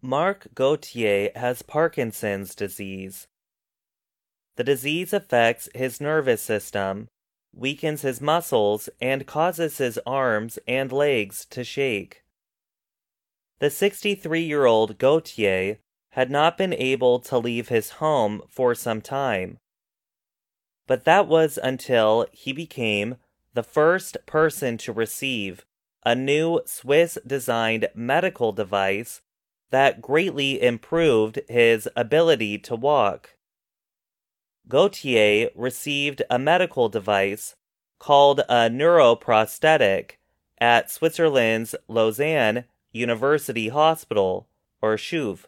Marc Gauthier has Parkinson's disease. The disease affects his nervous system, weakens his muscles, and causes his arms and legs to shake. The 63 year old Gauthier had not been able to leave his home for some time. But that was until he became the first person to receive a new Swiss designed medical device that greatly improved his ability to walk. Gauthier received a medical device called a neuroprosthetic at Switzerland's Lausanne University Hospital, or CHUV.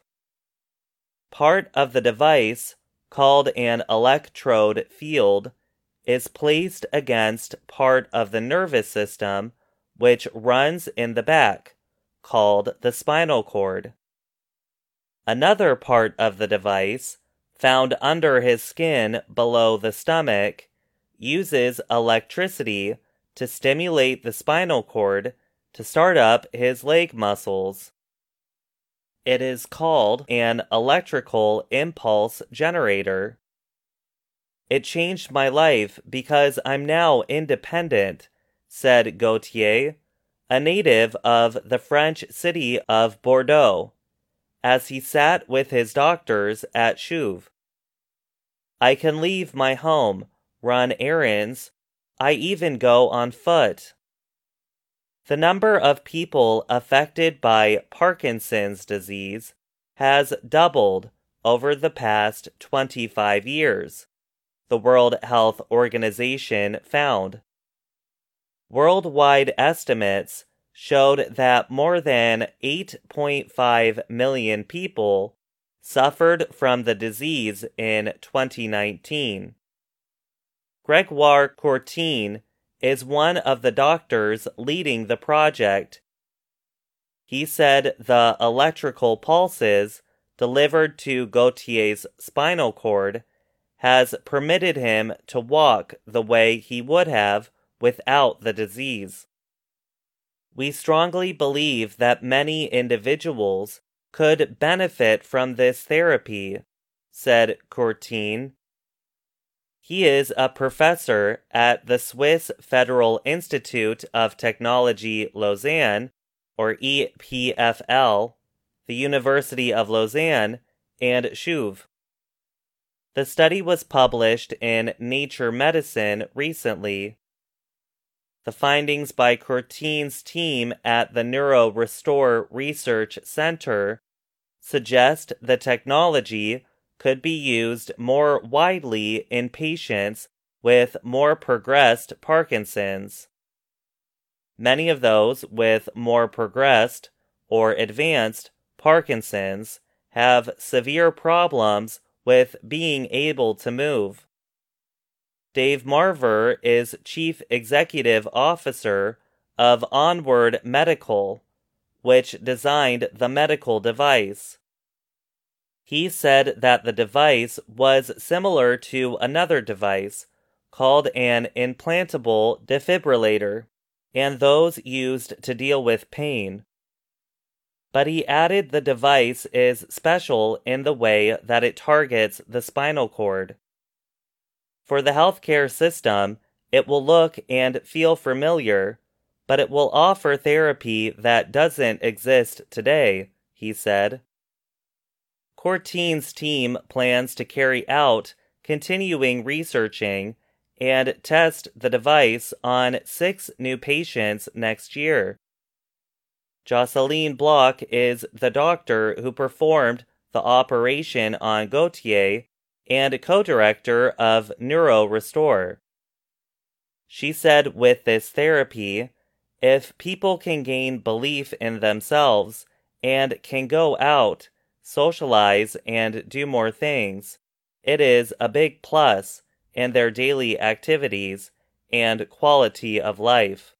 Part of the device, called an electrode field, is placed against part of the nervous system which runs in the back, called the spinal cord. Another part of the device, found under his skin below the stomach, uses electricity to stimulate the spinal cord to start up his leg muscles. It is called an electrical impulse generator. It changed my life because I'm now independent, said Gauthier, a native of the French city of Bordeaux as he sat with his doctors at CHUV. I can leave my home, run errands, I even go on foot. The number of people affected by Parkinson's disease has doubled over the past 25 years, the World Health Organization found. Worldwide estimates showed that more than 8.5 million people suffered from the disease in 2019. Gregoire Courtine is one of the doctors leading the project. He said the electrical pulses delivered to Gauthier's spinal cord has permitted him to walk the way he would have without the disease. We strongly believe that many individuals could benefit from this therapy, said Courtine. He is a professor at the Swiss Federal Institute of Technology Lausanne, or EPFL, the University of Lausanne, and CHUV. The study was published in Nature Medicine recently. The findings by Courtine's team at the NeuroRestore Research Center suggest the technology could be used more widely in patients with more progressed Parkinson's. Many of those with more progressed or advanced Parkinson's have severe problems with being able to move. Dave Marver is Chief Executive Officer of Onward Medical, which designed the medical device. He said that the device was similar to another device called an implantable defibrillator and those used to deal with pain. But he added the device is special in the way that it targets the spinal cord. For the healthcare system, it will look and feel familiar, but it will offer therapy that doesn't exist today, he said. Courtine's team plans to carry out continuing researching and test the device on six new patients next year. Jocelyn Bloch is the doctor who performed the operation on Gauthier and co director of Neuro Restore. She said with this therapy, if people can gain belief in themselves and can go out, socialize, and do more things, it is a big plus in their daily activities and quality of life.